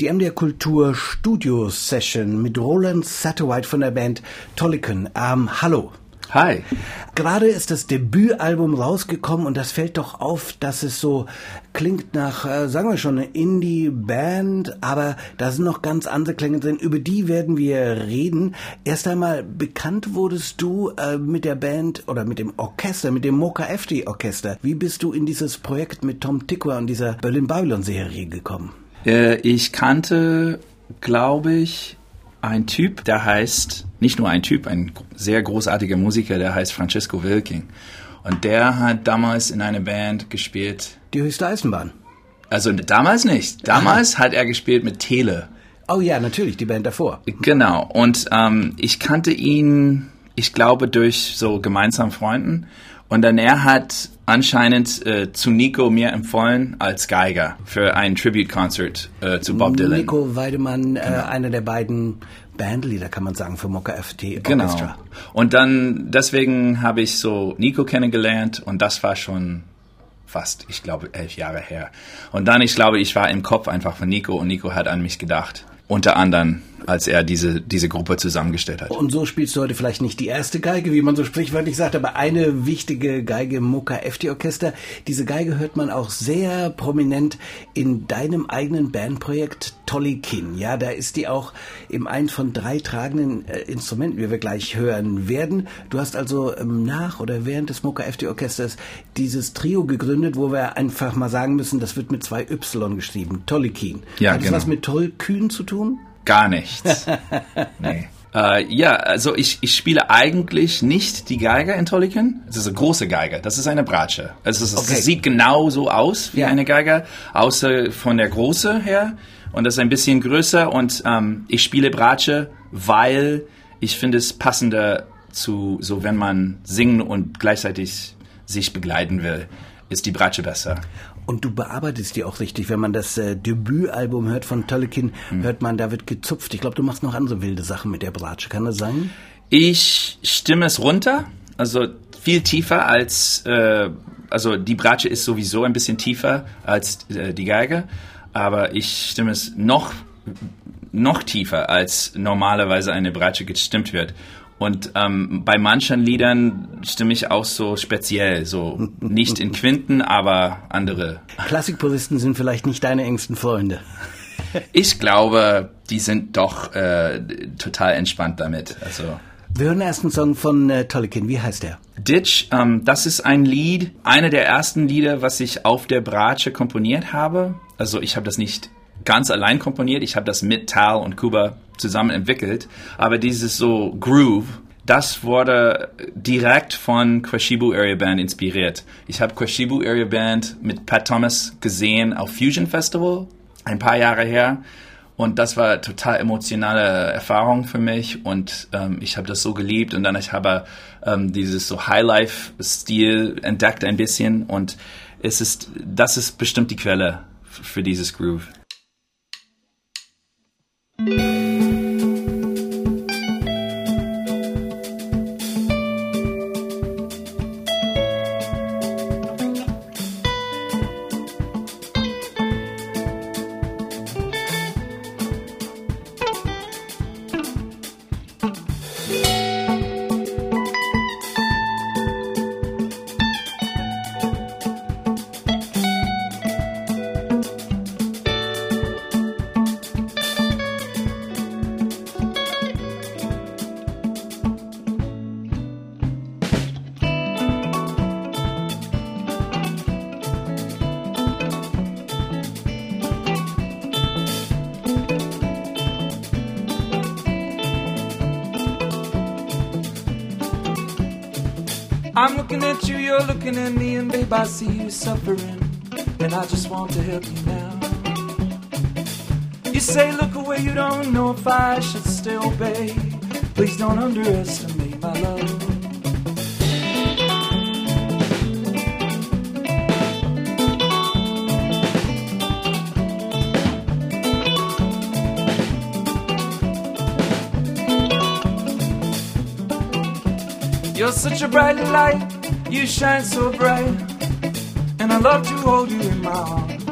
Die MDR Kultur Studio Session mit Roland Satterwhite von der Band Tolliken. Ähm, hallo. Hi. Gerade ist das Debütalbum rausgekommen und das fällt doch auf, dass es so klingt nach, äh, sagen wir schon, eine Indie-Band, aber da sind noch ganz andere Klänge drin. Über die werden wir reden. Erst einmal bekannt wurdest du äh, mit der Band oder mit dem Orchester, mit dem Mocha FD Orchester. Wie bist du in dieses Projekt mit Tom Tikwa und dieser Berlin Babylon Serie gekommen? Äh, ich kannte, glaube ich, ein Typ, der heißt, nicht nur ein Typ, ein sehr großartiger Musiker, der heißt Francesco Wilking. Und der hat damals in einer Band gespielt. Die höchste Eisenbahn. Also damals nicht. Damals hat er gespielt mit Tele. Oh ja, natürlich, die Band davor. Genau. Und ähm, ich kannte ihn, ich glaube, durch so gemeinsamen Freunden. Und dann er hat anscheinend äh, zu Nico mir empfohlen als Geiger für ein Tribute-Concert äh, zu Bob Dylan. Nico Weidemann, äh, genau. äh, einer der beiden Bandleader, kann man sagen, für Mokka FT Orchestra. Genau. Und dann, deswegen habe ich so Nico kennengelernt und das war schon fast, ich glaube, elf Jahre her. Und dann, ich glaube, ich war im Kopf einfach von Nico und Nico hat an mich gedacht. Unter anderem als er diese, diese Gruppe zusammengestellt hat. Und so spielst du heute vielleicht nicht die erste Geige, wie man so sprichwörtlich sagt, aber eine wichtige Geige im Mucka FT Orchester. Diese Geige hört man auch sehr prominent in deinem eigenen Bandprojekt Tollykin. Ja, da ist die auch im einen von drei tragenden äh, Instrumenten, wie wir gleich hören werden. Du hast also ähm, nach oder während des Mucka FT Orchesters dieses Trio gegründet, wo wir einfach mal sagen müssen, das wird mit zwei Y geschrieben. Tollykin. Ja, Hat genau. das was mit Tollkühn zu tun? Gar nichts. nee. Äh, ja, also ich, ich spiele eigentlich nicht die Geige in Tolliken. Es ist eine große Geige. Das ist eine Bratsche. Also es, okay. es sieht genau so aus wie ja. eine Geige, außer von der Größe her. Und das ist ein bisschen größer. Und ähm, ich spiele Bratsche, weil ich finde es passender zu, so wenn man singen und gleichzeitig sich begleiten will, ist die Bratsche besser. Und du bearbeitest die auch richtig. Wenn man das äh, Debütalbum hört von Tolkien, mhm. hört man, da wird gezupft. Ich glaube, du machst noch andere wilde Sachen mit der Bratsche. Kann das sein? Ich stimme es runter. Also viel tiefer als, äh, also die Bratsche ist sowieso ein bisschen tiefer als äh, die Geige. Aber ich stimme es noch noch tiefer, als normalerweise eine Bratsche gestimmt wird. Und ähm, bei manchen Liedern stimme ich auch so speziell, so nicht in Quinten, aber andere. Klassikpuristen sind vielleicht nicht deine engsten Freunde. ich glaube, die sind doch äh, total entspannt damit. Also wir hören den ersten Song von äh, Tolkien. Wie heißt der? Ditch, ähm, das ist ein Lied, einer der ersten Lieder, was ich auf der Bratsche komponiert habe. Also ich habe das nicht ganz allein komponiert. Ich habe das mit Tal und Kuba zusammen entwickelt. Aber dieses so Groove, das wurde direkt von Kwashibu Area Band inspiriert. Ich habe Kwashibu Area Band mit Pat Thomas gesehen auf Fusion Festival ein paar Jahre her. Und das war total emotionale Erfahrung für mich. Und ähm, ich habe das so geliebt. Und dann ich habe ähm, dieses so Highlife-Stil entdeckt ein bisschen. Und es ist, das ist bestimmt die Quelle für dieses Groove. Looking at you, you're looking at me, and babe, I see you suffering, and I just want to help you now. You say, look away, you don't know if I should still obey. Please don't underestimate my love. You're such a bright light, you shine so bright, and I love to hold you in my arms.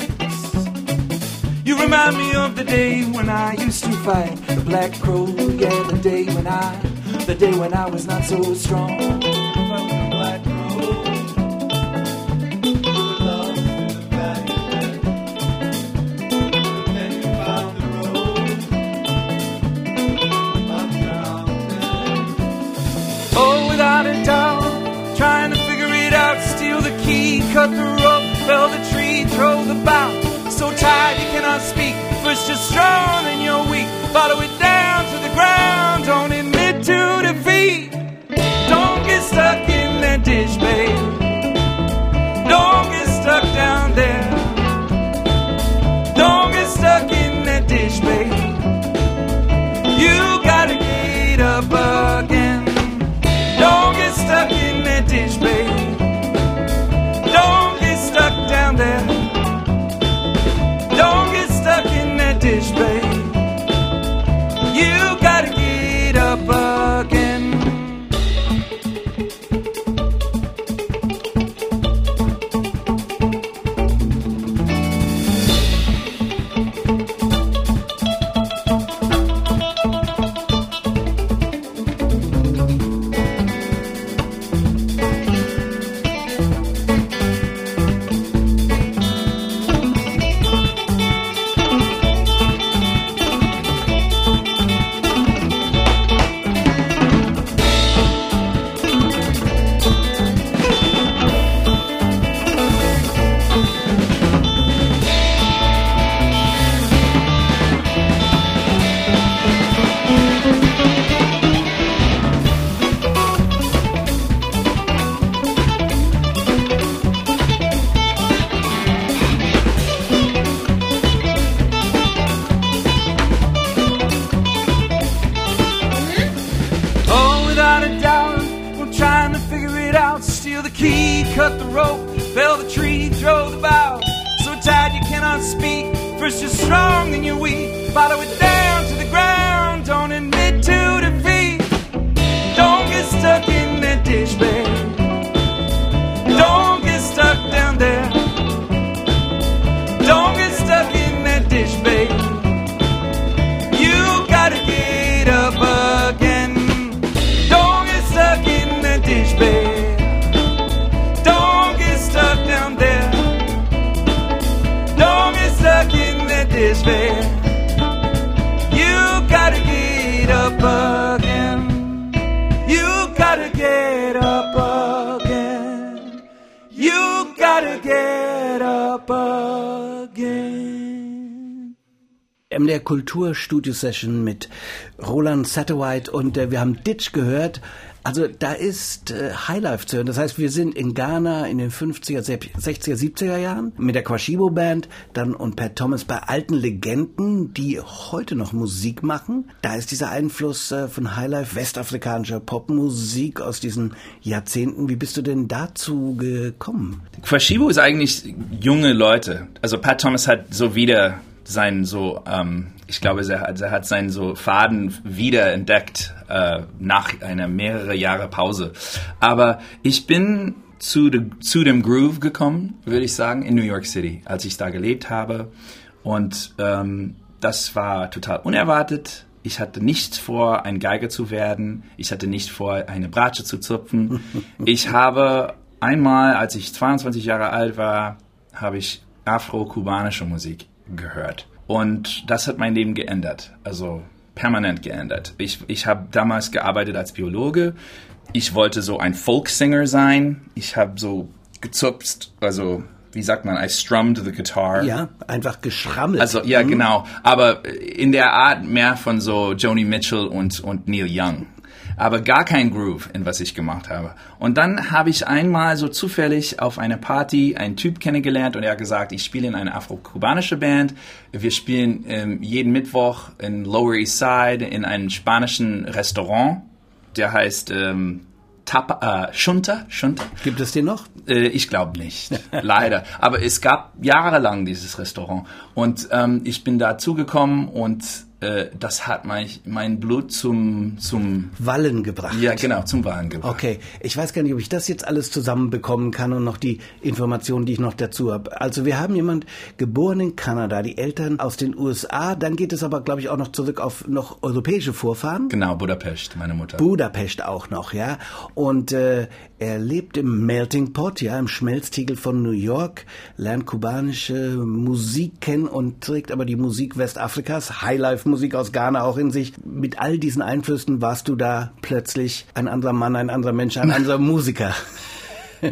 You remind me of the day when I used to fight the black crow. Yeah, the day when I, the day when I was not so strong. Rope, the tree, throw the bough. So tired you cannot speak. First you're strong, then you're weak. Follow it Steal the key, cut the rope, fell the tree, throw the bough. So tired you cannot speak. First you're strong, then you're weak. Follow it down to the ground. Don't admit to defeat. Don't get stuck get up again. MDR Kultur Studio Session mit Roland Satterwhite und äh, wir haben Ditch gehört. Also da ist äh, Highlife zu hören. Das heißt, wir sind in Ghana in den 50er, 60er, 70er Jahren mit der Kwashibo Band dann und Pat Thomas bei alten Legenden, die heute noch Musik machen. Da ist dieser Einfluss äh, von Highlife, westafrikanischer Popmusik aus diesen Jahrzehnten. Wie bist du denn dazu gekommen? Kwashibo ist eigentlich junge Leute. Also Pat Thomas hat so wieder sein so, ähm, ich glaube, er hat, er hat seinen so Faden wieder entdeckt äh, nach einer mehrere Jahre Pause. Aber ich bin zu, de, zu dem Groove gekommen, würde ich sagen, in New York City, als ich da gelebt habe. Und ähm, das war total unerwartet. Ich hatte nicht vor, ein Geiger zu werden. Ich hatte nicht vor, eine Bratsche zu zupfen. Ich habe einmal, als ich 22 Jahre alt war, habe ich afro-kubanische Musik gehört. Und das hat mein Leben geändert. Also permanent geändert. Ich, ich habe damals gearbeitet als Biologe. Ich wollte so ein Folksinger sein. Ich habe so gezupft, also wie sagt man, I strummed the guitar. Ja, einfach geschrammelt. Also ja, genau. Aber in der Art mehr von so Joni Mitchell und, und Neil Young. Aber gar kein Groove in was ich gemacht habe. Und dann habe ich einmal so zufällig auf einer Party einen Typ kennengelernt und er hat gesagt, ich spiele in einer afro-kubanische Band. Wir spielen ähm, jeden Mittwoch in Lower East Side in einem spanischen Restaurant. Der heißt ähm, Tapa, äh, Shunta, Shunta. Gibt es den noch? Äh, ich glaube nicht, leider. Aber es gab jahrelang dieses Restaurant und ähm, ich bin da zugekommen und äh, das hat mein, mein Blut zum, zum Wallen gebracht. Ja, genau, zum Wallen gebracht. Okay, ich weiß gar nicht, ob ich das jetzt alles zusammenbekommen kann und noch die Informationen, die ich noch dazu habe. Also wir haben jemand geboren in Kanada, die Eltern aus den USA, dann geht es aber, glaube ich, auch noch zurück auf noch europäische Vorfahren. Genau, Budapest, meine Mutter. Budapest auch noch, ja. Und äh, er lebt im Melting Pot, ja, im Schmelztiegel von New York, lernt kubanische Musik kennen und trägt aber die Musik Westafrikas, Highlife-Musik aus Ghana auch in sich. Mit all diesen Einflüssen warst du da plötzlich ein anderer Mann, ein anderer Mensch, ein anderer Musiker.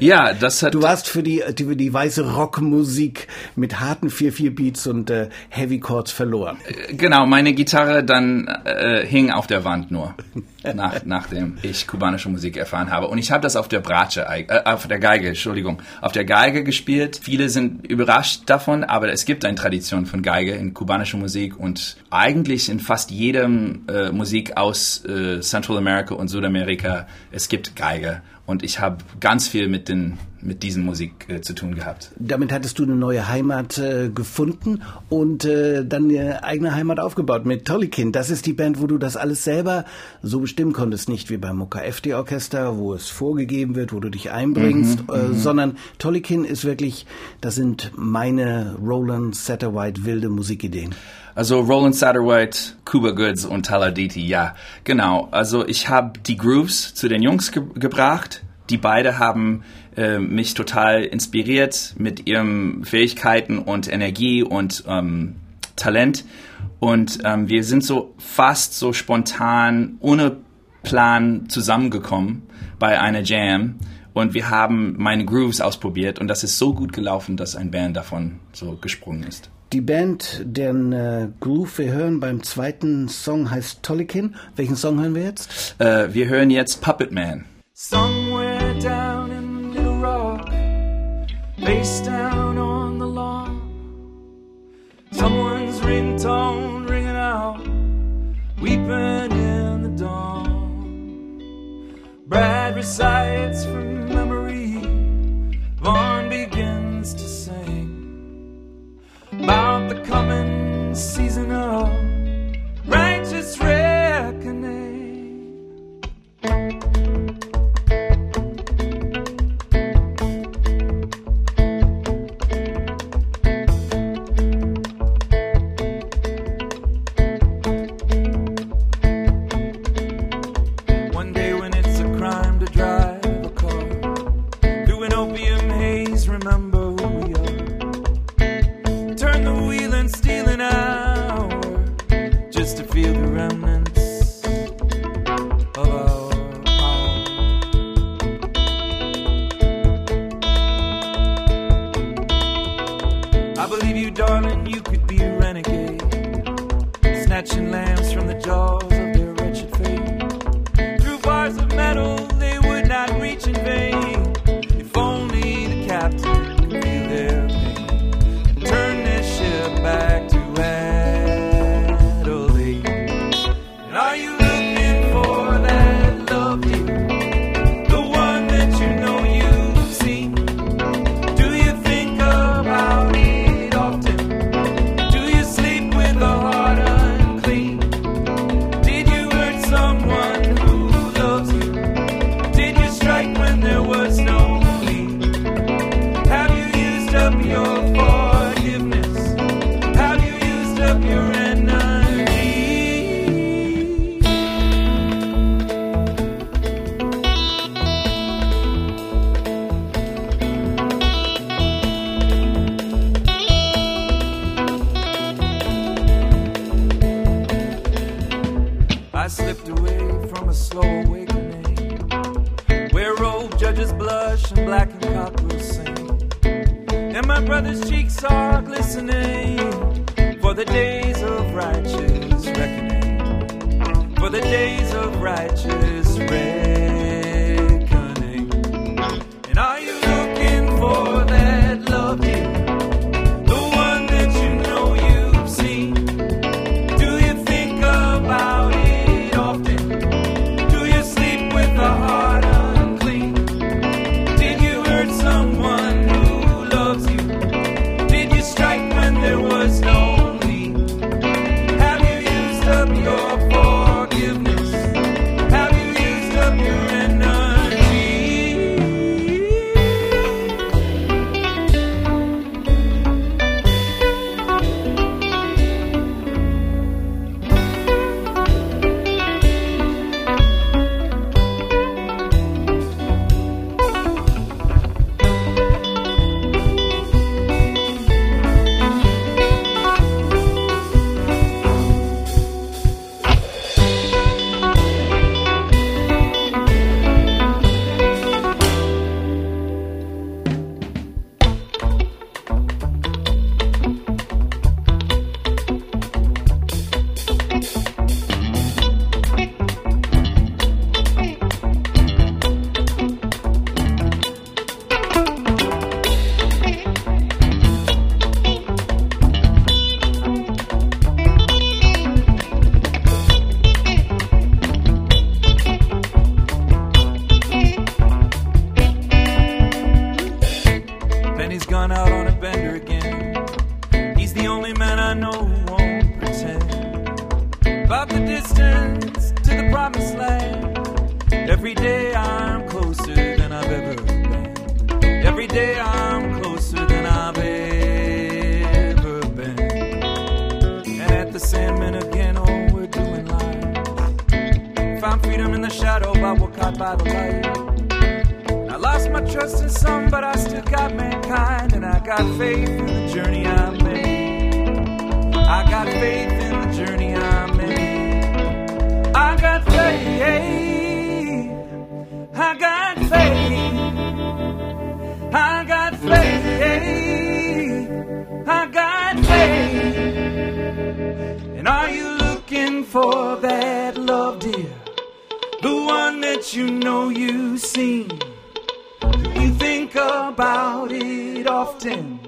Ja, das hat. Du warst für die, die, die weiße Rockmusik mit harten 4-4 Beats und äh, Heavy Chords verloren. Genau, meine Gitarre dann äh, hing auf der Wand nur, nach, nachdem ich kubanische Musik erfahren habe. Und ich habe das auf der Bratsche, äh, auf der Geige, Entschuldigung, auf der Geige gespielt. Viele sind überrascht davon, aber es gibt eine Tradition von Geige in kubanischer Musik und eigentlich in fast jedem äh, Musik aus äh, Central America und Südamerika, es gibt Geige. Und ich habe ganz viel mit, den, mit diesen Musik äh, zu tun gehabt. Damit hattest du eine neue Heimat äh, gefunden und äh, dann eine eigene Heimat aufgebaut mit Tollykin. Das ist die Band, wo du das alles selber so bestimmen konntest. Nicht wie beim FD Orchester, wo es vorgegeben wird, wo du dich einbringst, mhm, äh, mhm. sondern Tollykin ist wirklich, das sind meine Roland Satterwhite wilde Musikideen. Also Roland Satterwhite, Cuba Goods und Taladiti, ja, genau. Also ich habe die Grooves zu den Jungs ge gebracht. Die beide haben äh, mich total inspiriert mit ihren Fähigkeiten und Energie und ähm, Talent. Und ähm, wir sind so fast so spontan, ohne Plan zusammengekommen bei einer Jam. Und wir haben meine Grooves ausprobiert und das ist so gut gelaufen, dass ein Band davon so gesprungen ist. Die Band, deren äh, Groove wir hören beim zweiten Song heißt Tollikin. Welchen Song hören wir jetzt? Äh, wir hören jetzt Puppet Man. Somewhere face down on the lawn, someone's ringtone ringing out, weeping in the dawn. Brad recites from memory, Vaughn begins to sing about the coming season of I slipped away from a slow awakening where old judges blush and black and will sing. And my brother's cheeks are glistening for the days of righteous reckoning. For the days of righteous reckoning. For that love, dear? The one that you know you've seen. You think about it often.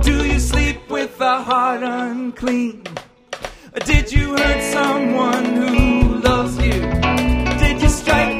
Do you sleep with a heart unclean? Or did you hurt someone who loves you? Did you strike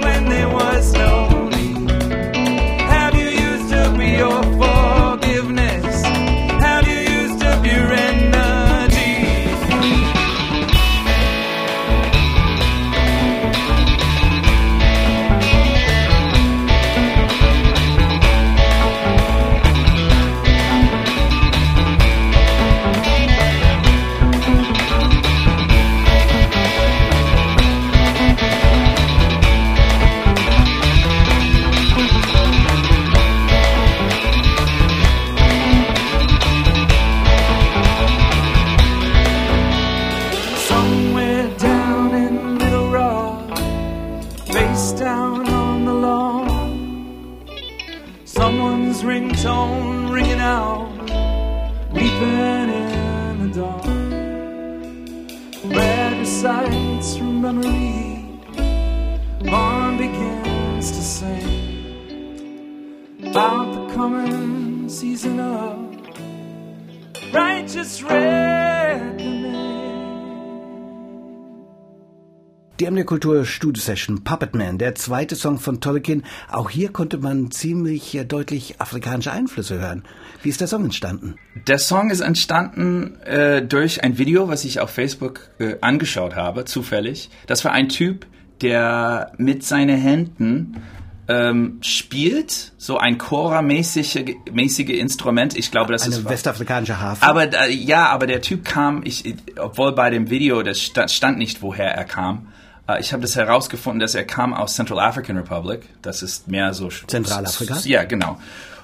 Kultur Studio Session Puppet Man, der zweite Song von Tolkien. Auch hier konnte man ziemlich äh, deutlich afrikanische Einflüsse hören. Wie ist der Song entstanden? Der Song ist entstanden äh, durch ein Video, was ich auf Facebook äh, angeschaut habe, zufällig. Das war ein Typ, der mit seinen Händen ähm, spielt, so ein Chora-mäßige mäßige Instrument. Ich glaube, das Eine ist westafrikanische Harfe. aber äh, ja, aber der Typ kam, ich, obwohl bei dem Video das sta- stand nicht, woher er kam. Äh, ich habe das herausgefunden, dass er kam aus Central African Republic. Das ist mehr so Zentralafrika? Ja, genau.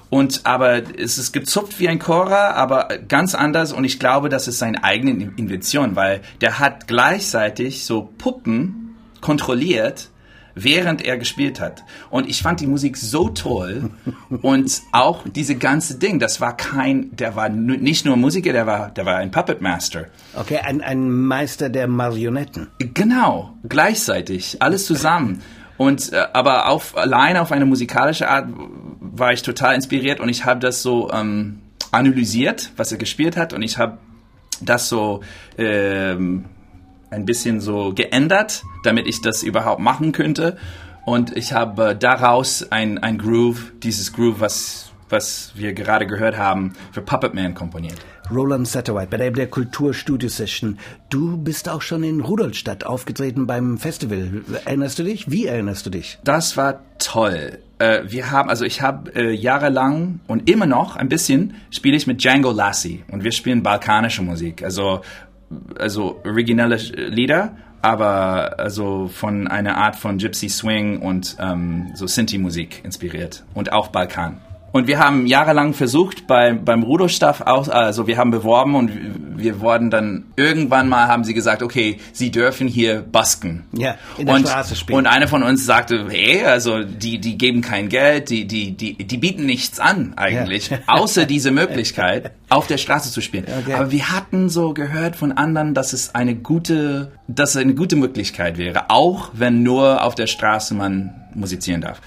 Und aber es ist gezupft wie ein Chora, aber ganz anders. Und ich glaube, das ist seine eigene Invention, weil der hat gleichzeitig so Puppen kontrolliert, während er gespielt hat. Und ich fand die Musik so toll und auch diese ganze Ding, das war kein, der war nicht nur Musiker, der war, der war ein Puppet Master. Okay, ein, ein Meister der Marionetten. Genau, gleichzeitig, alles zusammen. Und äh, aber auf allein auf eine musikalische Art war ich total inspiriert und ich habe das so ähm, analysiert, was er gespielt hat und ich habe das so ähm, ein bisschen so geändert, damit ich das überhaupt machen könnte. Und ich habe daraus ein, ein Groove, dieses Groove, was, was wir gerade gehört haben, für Puppet Man komponiert. Roland Satterwhite bei der, der Kulturstudio Session. Du bist auch schon in Rudolstadt aufgetreten beim Festival. Erinnerst du dich? Wie erinnerst du dich? Das war toll. Äh, wir haben, also ich habe äh, jahrelang und immer noch ein bisschen spiele ich mit Django Lassie und wir spielen balkanische Musik, also also originelle Lieder, aber also von einer Art von Gypsy Swing und ähm, so Sinti-Musik inspiriert und auch Balkan. Und wir haben jahrelang versucht bei, beim Rudolstaff auch, also wir haben beworben und wir wurden dann irgendwann mal haben sie gesagt, okay, sie dürfen hier busken. Ja, in der und, Straße spielen. Und einer von uns sagte, hey, also die, die geben kein Geld, die, die, die, die bieten nichts an eigentlich, Ja. außer diese Möglichkeit, auf der Straße zu spielen. Okay. Aber wir hatten so gehört von anderen, dass es eine gute, dass es eine gute Möglichkeit wäre, auch wenn nur auf der Straße man musizieren darf.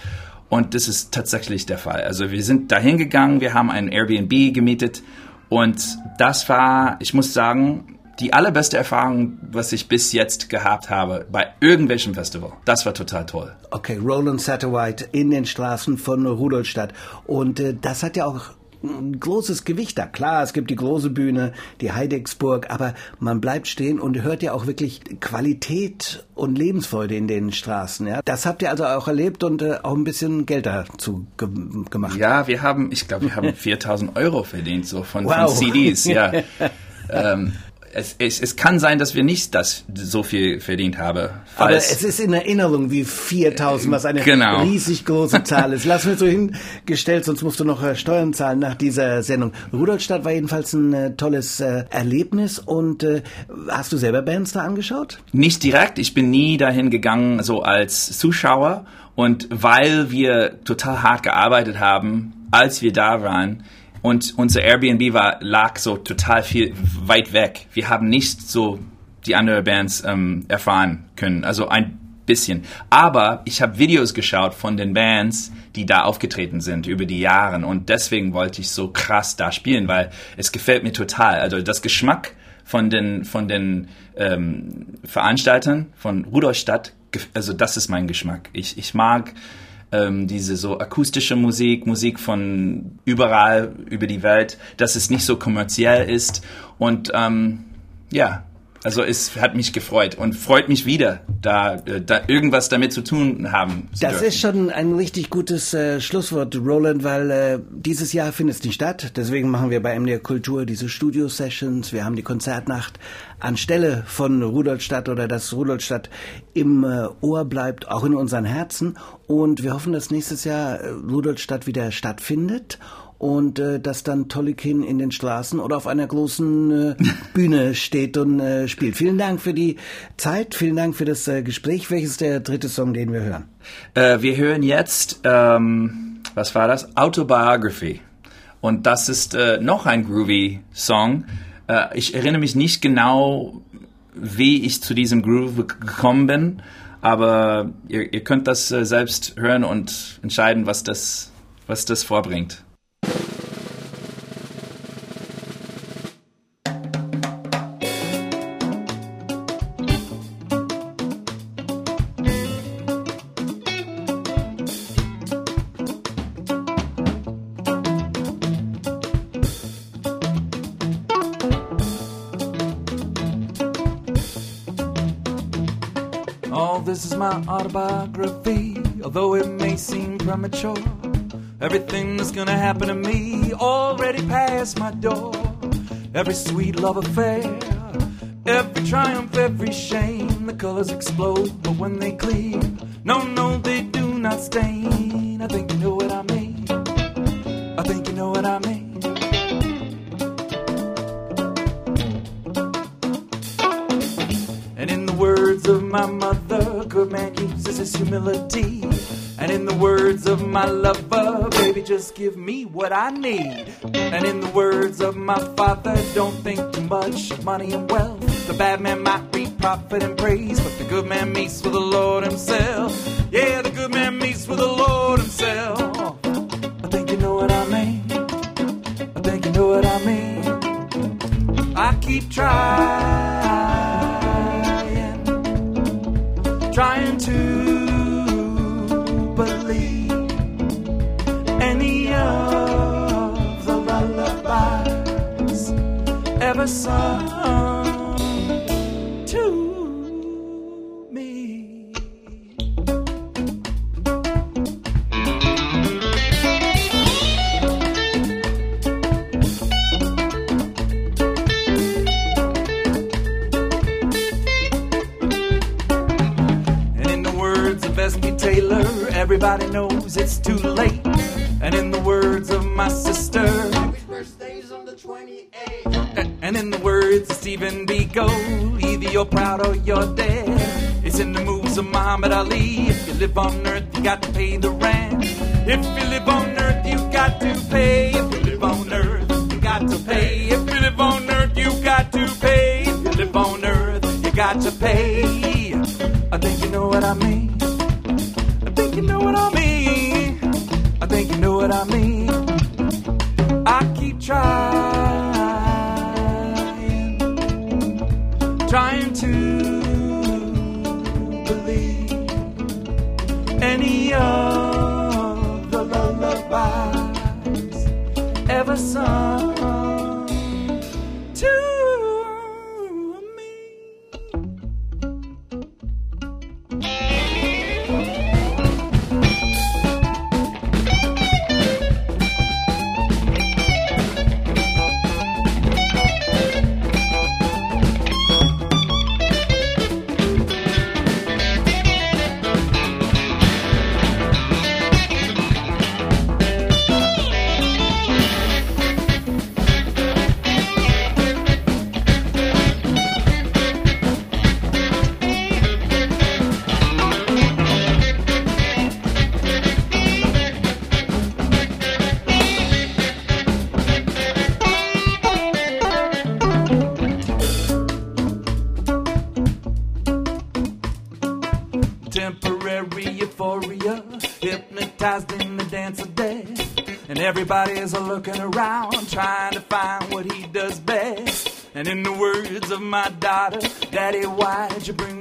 Und das ist tatsächlich der Fall. Also wir sind dahin gegangen, wir haben ein Airbnb gemietet und das war, ich muss sagen, die allerbeste Erfahrung, was ich bis jetzt gehabt habe bei irgendwelchem Festival. Das war total toll. Okay, Roland Satterwhite in den Straßen von Rudolstadt. Und äh, das hat ja auch ein großes Gewicht da. Klar, es gibt die große Bühne, die Heidecksburg, aber man bleibt stehen und hört ja auch wirklich Qualität und Lebensfreude in den Straßen. Ja, das habt ihr also auch erlebt und äh, auch ein bisschen Geld dazu ge gemacht. Ja, wir haben, ich glaube, wir haben 4000 Euro verdient so von, wow. von CDs. Ja. ähm, es, es, es kann sein, dass wir nicht das so viel verdient haben. Aber es ist in Erinnerung wie 4000, was eine genau. riesig große Zahl ist. Lass mir so hingestellt, sonst musst du noch äh, Steuern zahlen nach dieser Sendung. Rudolstadt war jedenfalls ein äh, tolles äh, Erlebnis und äh, hast du selber Bands da angeschaut? Nicht direkt. Ich bin nie dahin gegangen, so als Zuschauer. Und weil wir total hart gearbeitet haben, als wir da waren, und unser Airbnb war, lag so total viel weit weg. Wir haben nicht so die anderen Bands ähm, erfahren können, also ein bisschen. Aber ich habe Videos geschaut von den Bands, die da aufgetreten sind über die Jahre und deswegen wollte ich so krass da spielen, weil es gefällt mir total. Also das Geschmack von den von den ähm, Veranstaltern von Rudolstadt, also das ist mein Geschmack. Ich ich mag ähm, diese so akustische Musik, Musik von überall über die Welt, dass es nicht so kommerziell ist. Und ähm, ja, also es hat mich gefreut und freut mich wieder, da, äh, da irgendwas damit zu tun haben. Zu das dürfen. ist schon ein richtig gutes äh, Schlusswort, Roland, weil äh, dieses Jahr findet es nicht statt. Deswegen machen wir bei MDR Kultur diese Studio-Sessions. Wir haben die Konzertnacht anstelle von Rudolstadt oder dass Rudolstadt im äh, Ohr bleibt, auch in unseren Herzen. Und wir hoffen, dass nächstes Jahr äh, Rudolstadt wieder stattfindet und äh, dass dann Tolkien in den Straßen oder auf einer großen äh, Bühne steht und äh, spielt. Vielen Dank für die Zeit, vielen Dank für das äh, Gespräch. Welches ist der dritte Song, den wir hören? Äh, wir hören jetzt, ähm, was war das? Autobiography. Und das ist äh, noch ein groovy Song. Äh, ich erinnere mich nicht genau, wie ich zu diesem Groove gekommen bin, aber ihr, ihr könnt das äh, selbst hören und entscheiden, was das, was das vorbringt. Seem premature. Everything that's gonna happen to me already passed my door. Every sweet love affair, every triumph, every shame. The colors explode, but when they clear, no, no, they do not stain. I think you know what I mean. I think you know what I mean. And in the words of my mother, good man uses his humility. And in the words of my lover, baby, just give me what I need. And in the words of my father, don't think too much of money and wealth. The bad man might reap profit and praise, but the good man meets with the Lord himself. Yeah, the good man meets with the Lord himself. I think you know what I mean. I think you know what I mean. I keep trying trying to believe any of the lullabies ever sung to pay. I think you know what I mean you bring